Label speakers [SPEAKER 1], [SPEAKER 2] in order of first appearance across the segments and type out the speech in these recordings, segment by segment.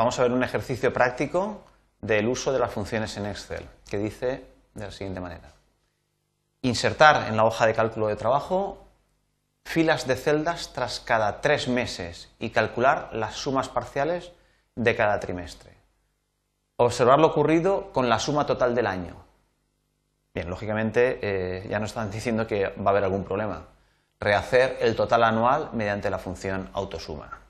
[SPEAKER 1] Vamos a ver un ejercicio práctico del uso de las funciones en Excel, que dice de la siguiente manera. Insertar en la hoja de cálculo de trabajo filas de celdas tras cada tres meses y calcular las sumas parciales de cada trimestre. Observar lo ocurrido con la suma total del año. Bien, lógicamente eh, ya nos están diciendo que va a haber algún problema. Rehacer el total anual mediante la función autosuma.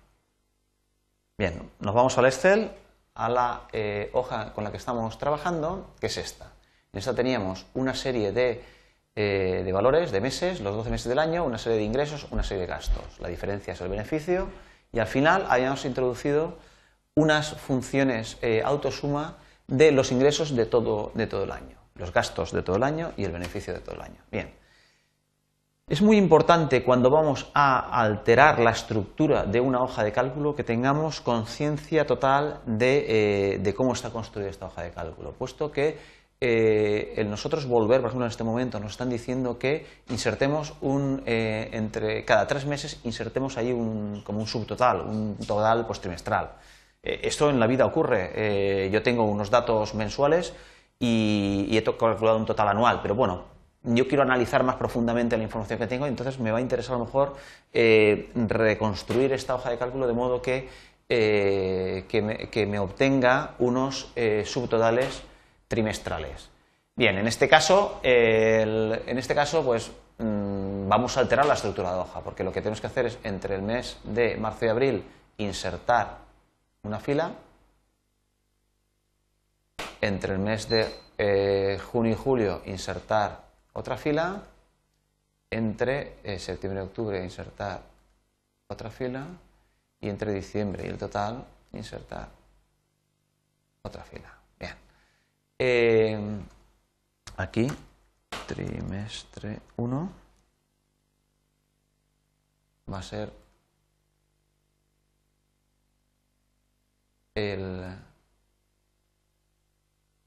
[SPEAKER 1] Bien, nos vamos al Excel, a la eh, hoja con la que estamos trabajando, que es esta. En esta teníamos una serie de, eh, de, valores, de meses, los 12 meses del año, una serie de ingresos, una serie de gastos. La diferencia es el beneficio y al final habíamos introducido unas funciones eh, autosuma de los ingresos de todo, de todo el año, los gastos de todo el año y el beneficio de todo el año. Bien, es muy importante cuando vamos a alterar la estructura de una hoja de cálculo que tengamos conciencia total de, eh, cómo está construida esta hoja de cálculo, puesto que eh, nosotros volver, por ejemplo, en este momento nos están diciendo que insertemos un, eh, entre cada tres meses insertemos ahí un, como un subtotal, un total pues, trimestral. esto en la vida ocurre. yo tengo unos datos mensuales y, y he calculado un total anual, pero bueno, yo quiero analizar más profundamente la información que tengo entonces me va a interesar a lo mejor eh, reconstruir esta hoja de cálculo de modo que, eh, que, me, obtenga unos eh, subtotales trimestrales. Bien, en este caso, en este caso pues, mm, vamos a alterar la estructura de hoja, porque lo que tenemos que hacer es entre el mes de marzo y abril insertar una fila, entre el mes de junio y julio insertar otra fila, entre eh, septiembre y octubre insertar otra fila y entre diciembre y el total insertar otra fila. Bien. Eh, aquí, trimestre 1 va a ser el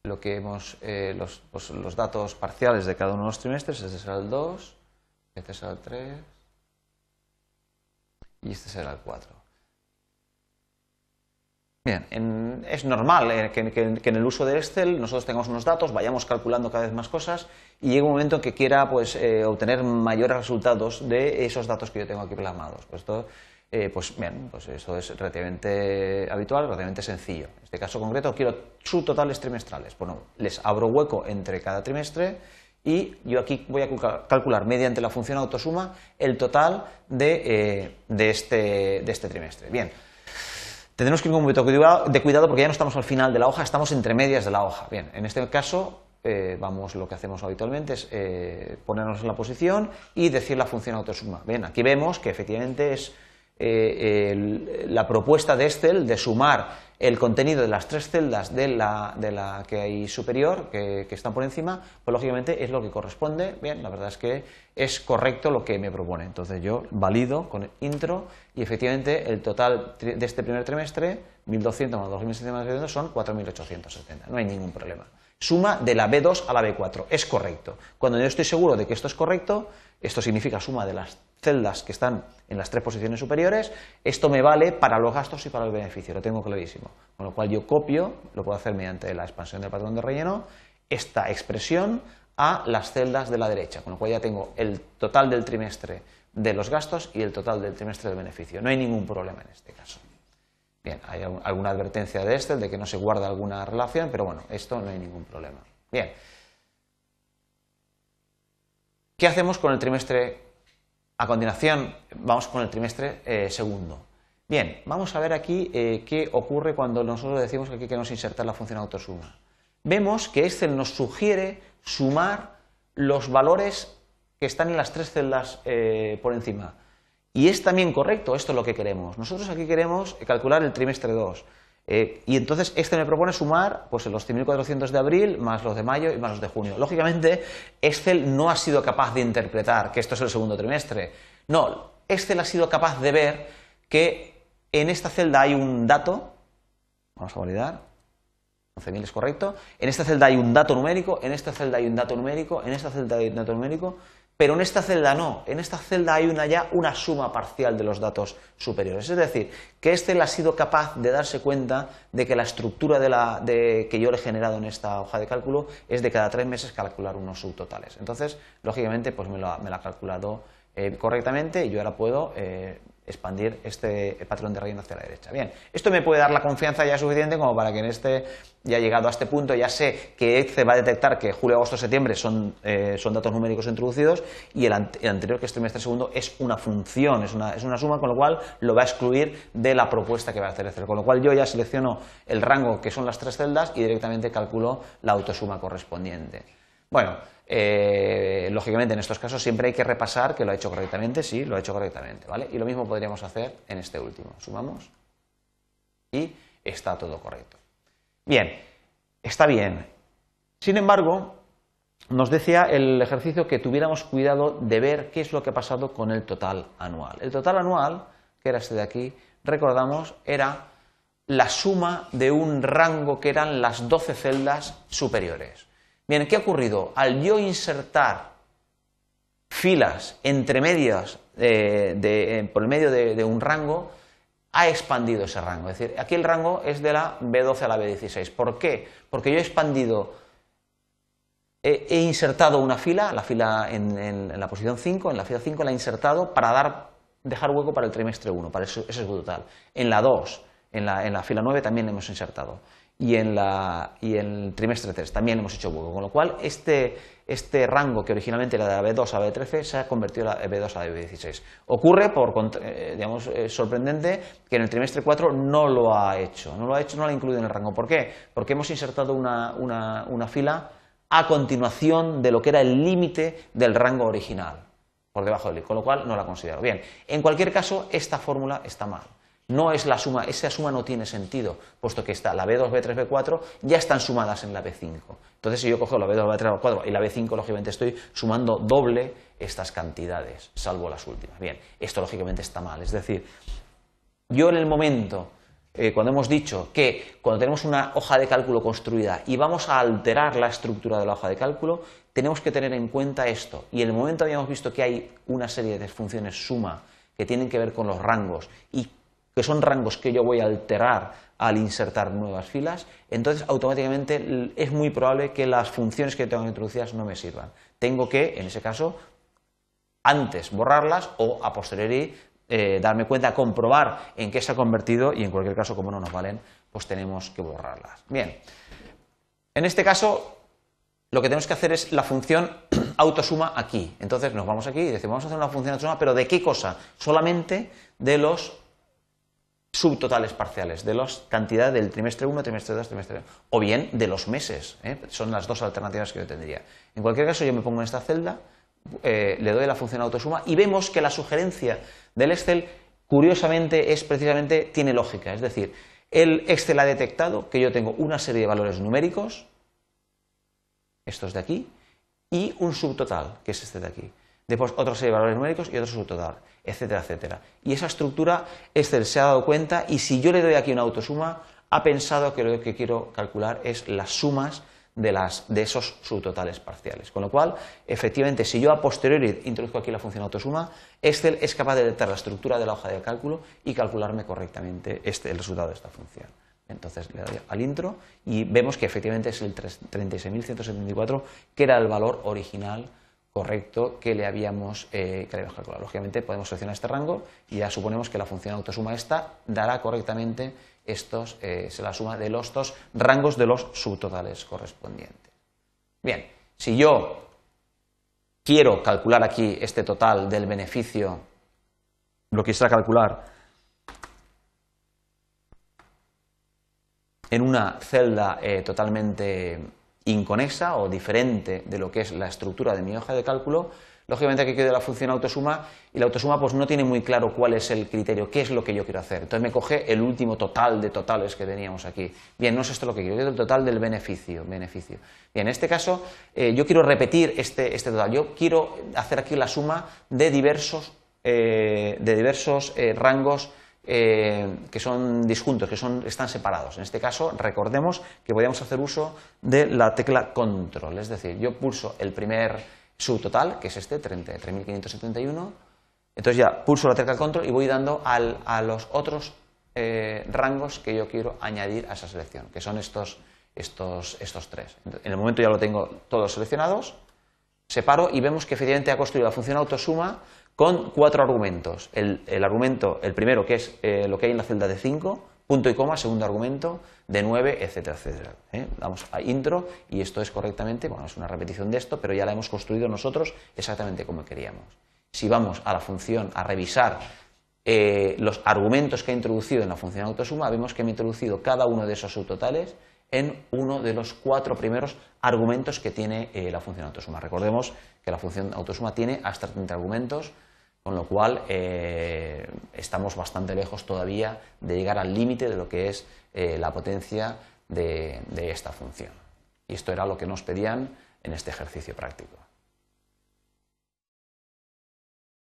[SPEAKER 1] lo que hemos, eh, los, pues, los, datos parciales de cada uno de los trimestres, este será el 2, este será el 3 y este será el 4. Bien, es normal eh, que, en el uso de Excel nosotros tengamos unos datos, vayamos calculando cada vez más cosas y llegue un momento en que quiera pues, eh, obtener mayores resultados de esos datos que yo tengo aquí plasmados. Pues esto eh, pues bien, pues eso es relativamente habitual, relativamente sencillo. En este caso concreto quiero subtotales trimestrales. Bueno, les abro hueco entre cada trimestre y yo aquí voy a calcular mediante la función autosuma el total de, eh, este, de este, trimestre. Bien, tendremos que ir con un poquito de cuidado porque ya no estamos al final de la hoja, estamos entre medias de la hoja. Bien, en este caso eh, vamos, lo que hacemos habitualmente es ponernos en la posición y decir la función autosuma. Bien, aquí vemos que efectivamente es eh, la propuesta de Excel de sumar el contenido de las tres celdas de la, de la que hay superior, que, están por encima, pues lógicamente es lo que corresponde. Bien, la verdad es que es correcto lo que me propone. Entonces yo valido con el intro y efectivamente el total de este primer trimestre, 1.200 más 2.700 más son 4.870. No hay ningún problema. Suma de la B2 a la B4. Es correcto. Cuando yo estoy seguro de que esto es correcto, esto significa suma de las celdas que están en las tres posiciones superiores, esto me vale para los gastos y para el beneficio, lo tengo clarísimo. Con lo cual yo copio, lo puedo hacer mediante la expansión del patrón de relleno, esta expresión a las celdas de la derecha, con lo cual ya tengo el total del trimestre de los gastos y el total del trimestre del beneficio. No hay ningún problema en este caso. Bien, hay alguna advertencia de este, de que no se guarda alguna relación, pero bueno, esto no hay ningún problema. Bien. ¿Qué hacemos con el trimestre a continuación, vamos con el trimestre eh, segundo. Bien, vamos a ver aquí eh, qué ocurre cuando nosotros decimos que aquí queremos insertar la función autosuma. Vemos que Excel nos sugiere sumar los valores que están en las tres celdas eh, por encima. Y es también correcto, esto es lo que queremos. Nosotros aquí queremos calcular el trimestre 2. Eh, y entonces este me propone sumar pues, los 100.400 de abril más los de mayo y más los de junio. Lógicamente, Excel no ha sido capaz de interpretar que esto es el segundo trimestre. No, Excel ha sido capaz de ver que en esta celda hay un dato, vamos a validar, 11.000 es correcto, en esta celda hay un dato numérico, en esta celda hay un dato numérico, en esta celda hay un dato numérico, Pero en esta celda no, en esta celda hay una, ya una suma parcial de los datos superiores. Es decir, que este ha sido capaz de darse cuenta de que la estructura que yo le he generado en esta hoja de cálculo es de cada tres meses calcular unos subtotales. Entonces, lógicamente, pues me lo ha, calculado eh, correctamente y yo ahora puedo eh, expandir este patrón de relleno hacia la derecha. Bien, esto me puede dar la confianza ya suficiente como para que en este, ya llegado a este punto, ya sé que Excel va a detectar que julio, agosto, septiembre son, eh, son datos numéricos introducidos y el, anterior, que es trimestre segundo, es una función, es una, es una, suma, con lo cual lo va a excluir de la propuesta que va a hacer Excel. Con lo cual yo ya selecciono el rango que son las tres celdas y directamente calculo la autosuma correspondiente. Bueno, eh, lógicamente, en estos casos siempre hay que repasar que lo ha hecho correctamente, sí, lo ha hecho correctamente, ¿vale? Y lo mismo podríamos hacer en este último. Sumamos y está todo correcto. Bien, está bien. Sin embargo, nos decía el ejercicio que tuviéramos cuidado de ver qué es lo que ha pasado con el total anual. El total anual, que era este de aquí, recordamos, era la suma de un rango que eran las 12 celdas superiores. Bien, ¿qué ha ocurrido? Al yo insertar filas entre medias eh, por el medio de, un rango, ha expandido ese rango. Es decir, aquí el rango es de la B12 a la B16. ¿Por qué? Porque yo he expandido, he, insertado una fila, la fila en, la posición 5, en la fila 5 la he insertado para dar, dejar hueco para el trimestre 1, para ese, ese total. En la 2, en la, en la fila 9 también hemos insertado y en, el trimestre 3 también hemos hecho hueco, con lo cual este, este, rango que originalmente era de la B2 a la B13 se ha convertido en la B2 a la B16. Ocurre, por, eh, digamos, sorprendente que en el trimestre 4 no lo ha hecho, no lo ha hecho, no lo ha incluido en el rango. ¿Por qué? Porque hemos insertado una, una fila a continuación de lo que era el límite del rango original, por debajo del I, con lo cual no la considero. Bien, en cualquier caso, esta fórmula está mal no es la suma, esa suma no tiene sentido, puesto que está la B2, B3, B4 ya están sumadas en la B5. Entonces, si yo cojo la B2, B3, B4 y la B5, lógicamente estoy sumando doble estas cantidades, salvo las últimas. Bien, esto lógicamente está mal. Es decir, yo en el momento, eh, cuando hemos dicho que cuando tenemos una hoja de cálculo construida y vamos a alterar la estructura de la hoja de cálculo, tenemos que tener en cuenta esto. Y en el momento habíamos visto que hay una serie de funciones suma que tienen que ver con los rangos y que son rangos que yo voy a alterar al insertar nuevas filas, entonces automáticamente es muy probable que las funciones que tengo introducidas no me sirvan. Tengo que, en ese caso, antes borrarlas o a posteriori eh, darme cuenta, comprobar en qué se ha convertido y en cualquier caso, como no nos valen, pues tenemos que borrarlas. Bien, en este caso lo que tenemos que hacer es la función autosuma aquí. Entonces nos vamos aquí y decimos, vamos a hacer una función autosuma, pero ¿de qué cosa? Solamente de los subtotales parciales de las cantidades del trimestre 1, trimestre 2, trimestre 3, o bien de los meses. ¿eh? Son las dos alternativas que yo tendría. En cualquier caso, yo me pongo en esta celda, eh, le doy la función autosuma y vemos que la sugerencia del Excel, curiosamente, es precisamente, tiene lógica. Es decir, el Excel ha detectado que yo tengo una serie de valores numéricos, estos de aquí, y un subtotal, que es este de aquí después otra serie de valores numéricos y otro subtotal, etcétera, etcétera. Y esa estructura Excel se ha dado cuenta y si yo le doy aquí una autosuma, ha pensado que lo que quiero calcular es las sumas de, las, de esos subtotales parciales. Con lo cual, efectivamente, si yo a posteriori introduzco aquí la función autosuma, Excel es capaz de detectar la estructura de la hoja de cálculo y calcularme correctamente este, el resultado de esta función. Entonces le doy al intro y vemos que efectivamente es el 36.174, que era el valor original correcto que le habíamos, eh, calculado. Lógicamente podemos seleccionar este rango y ya suponemos que la función autosuma esta dará correctamente estos, eh, se la suma de los dos rangos de los subtotales correspondientes. Bien, si yo quiero calcular aquí este total del beneficio, lo quisiera calcular en una celda eh, totalmente inconexa o diferente de lo que es la estructura de mi hoja de cálculo, lógicamente aquí queda la función autosuma y la autosuma pues no tiene muy claro cuál es el criterio, qué es lo que yo quiero hacer. Entonces me coge el último total de totales que teníamos aquí. Bien, no es esto lo que quiero, quiero el total del beneficio. beneficio. Bien, en este caso eh, yo quiero repetir este, este, total, yo quiero hacer aquí la suma de diversos, eh, de diversos eh, rangos eh, que son disjuntos, que son, están separados. En este caso, recordemos que podíamos hacer uso de la tecla control, es decir, yo pulso el primer, su total, que es este, 33.571. Entonces ya pulso la tecla control y voy dando a los otros eh, rangos que yo quiero añadir a esa selección, que son estos, estos, estos tres. En el momento ya lo tengo todos seleccionados, separo y vemos que efectivamente ha construido la función autosuma con cuatro argumentos. El, argumento, el primero, que es eh, lo que hay en la celda de 5, punto y coma, segundo argumento, de 9, etcétera, etcétera. ¿eh? Vamos a intro y esto es correctamente, bueno, es una repetición de esto, pero ya la hemos construido nosotros exactamente como queríamos. Si vamos a la función a revisar eh, los argumentos que ha introducido en la función autosuma, vemos que me ha introducido cada uno de esos subtotales en uno de los cuatro primeros argumentos que tiene la función autosuma. Recordemos que la función autosuma tiene hasta 30 argumentos, con lo cual eh, estamos bastante lejos todavía de llegar al límite de lo que es eh, la potencia de esta función. Y esto era lo que nos pedían en este ejercicio práctico.